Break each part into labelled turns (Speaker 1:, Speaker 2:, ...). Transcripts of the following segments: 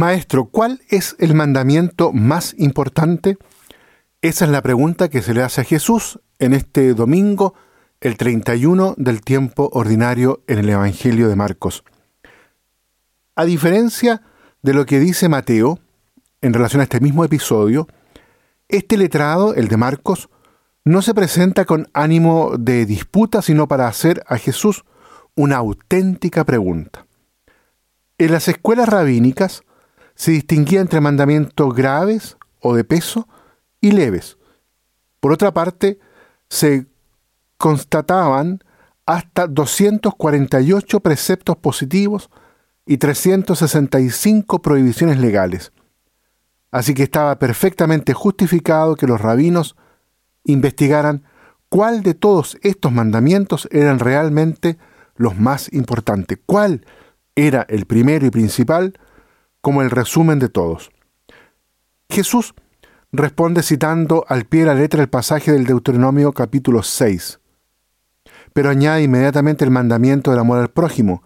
Speaker 1: Maestro, ¿cuál es el mandamiento más importante? Esa es la pregunta que se le hace a Jesús en este domingo, el 31 del tiempo ordinario en el Evangelio de Marcos. A diferencia de lo que dice Mateo en relación a este mismo episodio, este letrado, el de Marcos, no se presenta con ánimo de disputa, sino para hacer a Jesús una auténtica pregunta. En las escuelas rabínicas se distinguía entre mandamientos graves o de peso y leves. Por otra parte, se constataban hasta 248 preceptos positivos y 365 prohibiciones legales. Así que estaba perfectamente justificado que los rabinos investigaran cuál de todos estos mandamientos eran realmente los más importantes, cuál era el primero y principal, como el resumen de todos. Jesús responde citando al pie de la letra el pasaje del Deuteronomio capítulo 6, pero añade inmediatamente el mandamiento del amor al prójimo,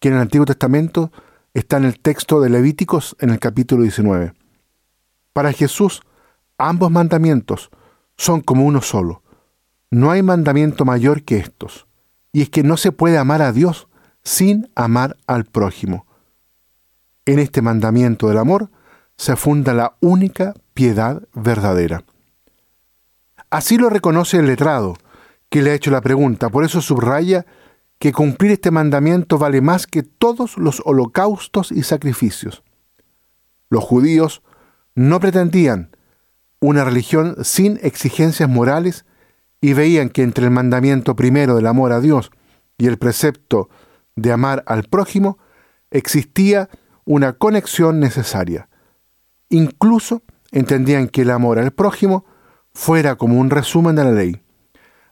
Speaker 1: que en el Antiguo Testamento está en el texto de Levíticos en el capítulo 19. Para Jesús, ambos mandamientos son como uno solo. No hay mandamiento mayor que estos, y es que no se puede amar a Dios sin amar al prójimo. En este mandamiento del amor se funda la única piedad verdadera. Así lo reconoce el letrado, que le ha hecho la pregunta, por eso subraya que cumplir este mandamiento vale más que todos los holocaustos y sacrificios. Los judíos no pretendían una religión sin exigencias morales y veían que entre el mandamiento primero del amor a Dios y el precepto de amar al prójimo existía una conexión necesaria. Incluso entendían que el amor al prójimo fuera como un resumen de la ley.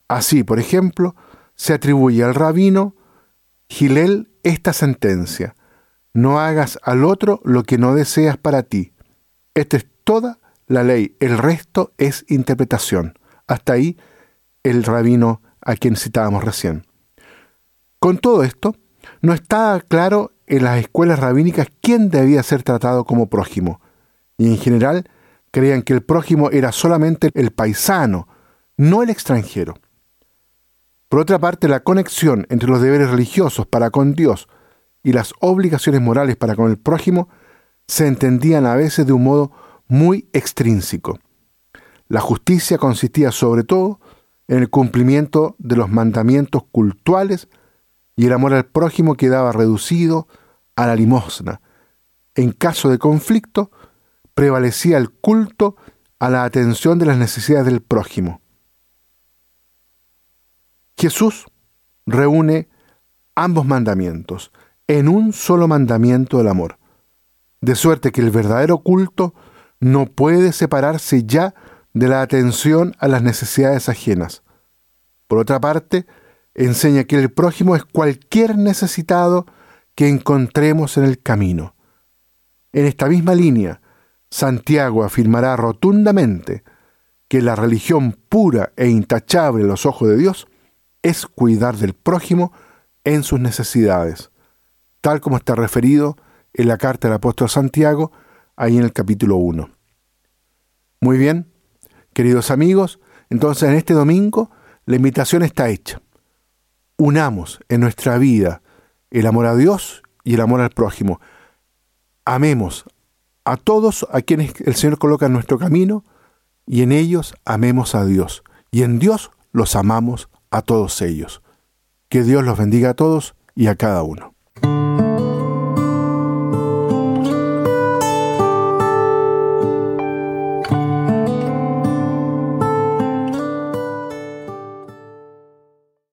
Speaker 1: Así, por ejemplo, se atribuye al rabino Gilel esta sentencia, no hagas al otro lo que no deseas para ti. Esta es toda la ley, el resto es interpretación. Hasta ahí el rabino a quien citábamos recién. Con todo esto, no está claro en las escuelas rabínicas quién debía ser tratado como prójimo, y en general creían que el prójimo era solamente el paisano, no el extranjero. Por otra parte, la conexión entre los deberes religiosos para con Dios y las obligaciones morales para con el prójimo se entendían a veces de un modo muy extrínseco. La justicia consistía sobre todo en el cumplimiento de los mandamientos cultuales y el amor al prójimo quedaba reducido a la limosna. En caso de conflicto, prevalecía el culto a la atención de las necesidades del prójimo. Jesús reúne ambos mandamientos en un solo mandamiento del amor, de suerte que el verdadero culto no puede separarse ya de la atención a las necesidades ajenas. Por otra parte, enseña que el prójimo es cualquier necesitado que encontremos en el camino. En esta misma línea, Santiago afirmará rotundamente que la religión pura e intachable a los ojos de Dios es cuidar del prójimo en sus necesidades, tal como está referido en la carta del apóstol Santiago, ahí en el capítulo 1. Muy bien, queridos amigos, entonces en este domingo la invitación está hecha. Unamos en nuestra vida el amor a Dios y el amor al prójimo. Amemos a todos a quienes el Señor coloca en nuestro camino y en ellos amemos a Dios. Y en Dios los amamos a todos ellos. Que Dios los bendiga a todos y a cada uno.